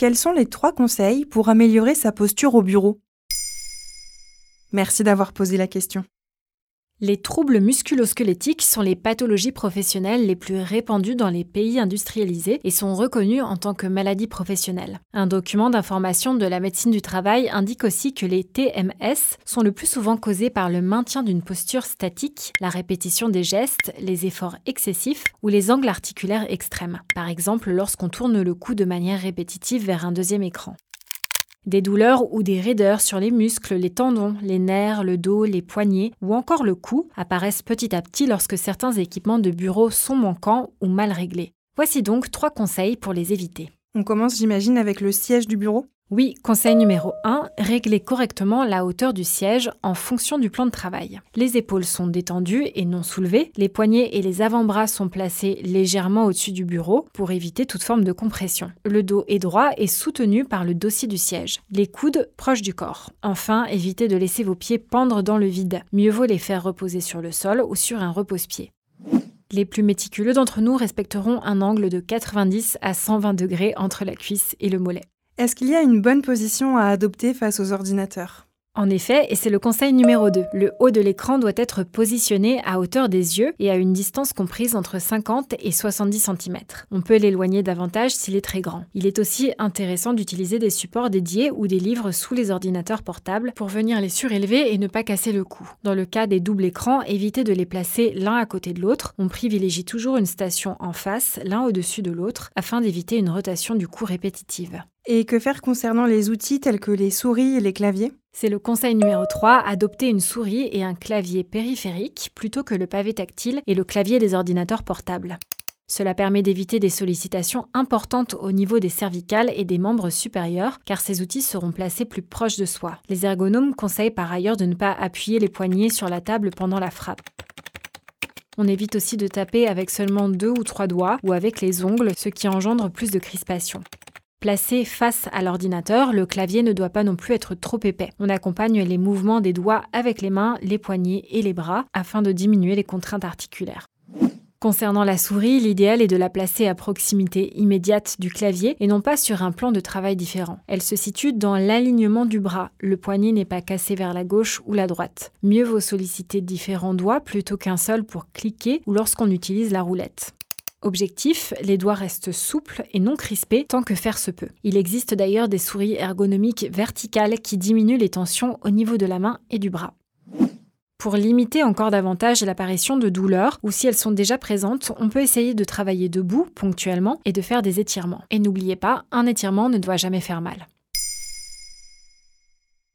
quels sont les trois conseils pour améliorer sa posture au bureau? Merci d'avoir posé la question. Les troubles musculosquelettiques sont les pathologies professionnelles les plus répandues dans les pays industrialisés et sont reconnues en tant que maladies professionnelles. Un document d'information de la médecine du travail indique aussi que les TMS sont le plus souvent causés par le maintien d'une posture statique, la répétition des gestes, les efforts excessifs ou les angles articulaires extrêmes, par exemple lorsqu'on tourne le cou de manière répétitive vers un deuxième écran. Des douleurs ou des raideurs sur les muscles, les tendons, les nerfs, le dos, les poignets ou encore le cou apparaissent petit à petit lorsque certains équipements de bureau sont manquants ou mal réglés. Voici donc trois conseils pour les éviter. On commence, j'imagine, avec le siège du bureau? Oui, conseil numéro 1, régler correctement la hauteur du siège en fonction du plan de travail. Les épaules sont détendues et non soulevées, les poignets et les avant-bras sont placés légèrement au-dessus du bureau pour éviter toute forme de compression. Le dos est droit et soutenu par le dossier du siège, les coudes proches du corps. Enfin, évitez de laisser vos pieds pendre dans le vide. Mieux vaut les faire reposer sur le sol ou sur un repose-pied. Les plus méticuleux d'entre nous respecteront un angle de 90 à 120 degrés entre la cuisse et le mollet. Est-ce qu'il y a une bonne position à adopter face aux ordinateurs? En effet, et c'est le conseil numéro 2, le haut de l'écran doit être positionné à hauteur des yeux et à une distance comprise entre 50 et 70 cm. On peut l'éloigner davantage s'il est très grand. Il est aussi intéressant d'utiliser des supports dédiés ou des livres sous les ordinateurs portables pour venir les surélever et ne pas casser le cou. Dans le cas des doubles écrans, évitez de les placer l'un à côté de l'autre. On privilégie toujours une station en face, l'un au-dessus de l'autre, afin d'éviter une rotation du cou répétitive. Et que faire concernant les outils tels que les souris et les claviers? C'est le conseil numéro 3, adopter une souris et un clavier périphérique plutôt que le pavé tactile et le clavier des ordinateurs portables. Cela permet d'éviter des sollicitations importantes au niveau des cervicales et des membres supérieurs, car ces outils seront placés plus proches de soi. Les ergonomes conseillent par ailleurs de ne pas appuyer les poignets sur la table pendant la frappe. On évite aussi de taper avec seulement deux ou trois doigts ou avec les ongles, ce qui engendre plus de crispation. Placé face à l'ordinateur, le clavier ne doit pas non plus être trop épais. On accompagne les mouvements des doigts avec les mains, les poignets et les bras afin de diminuer les contraintes articulaires. Concernant la souris, l'idéal est de la placer à proximité immédiate du clavier et non pas sur un plan de travail différent. Elle se situe dans l'alignement du bras. Le poignet n'est pas cassé vers la gauche ou la droite. Mieux vaut solliciter différents doigts plutôt qu'un seul pour cliquer ou lorsqu'on utilise la roulette. Objectif, les doigts restent souples et non crispés tant que faire se peut. Il existe d'ailleurs des souris ergonomiques verticales qui diminuent les tensions au niveau de la main et du bras. Pour limiter encore davantage l'apparition de douleurs, ou si elles sont déjà présentes, on peut essayer de travailler debout ponctuellement et de faire des étirements. Et n'oubliez pas, un étirement ne doit jamais faire mal.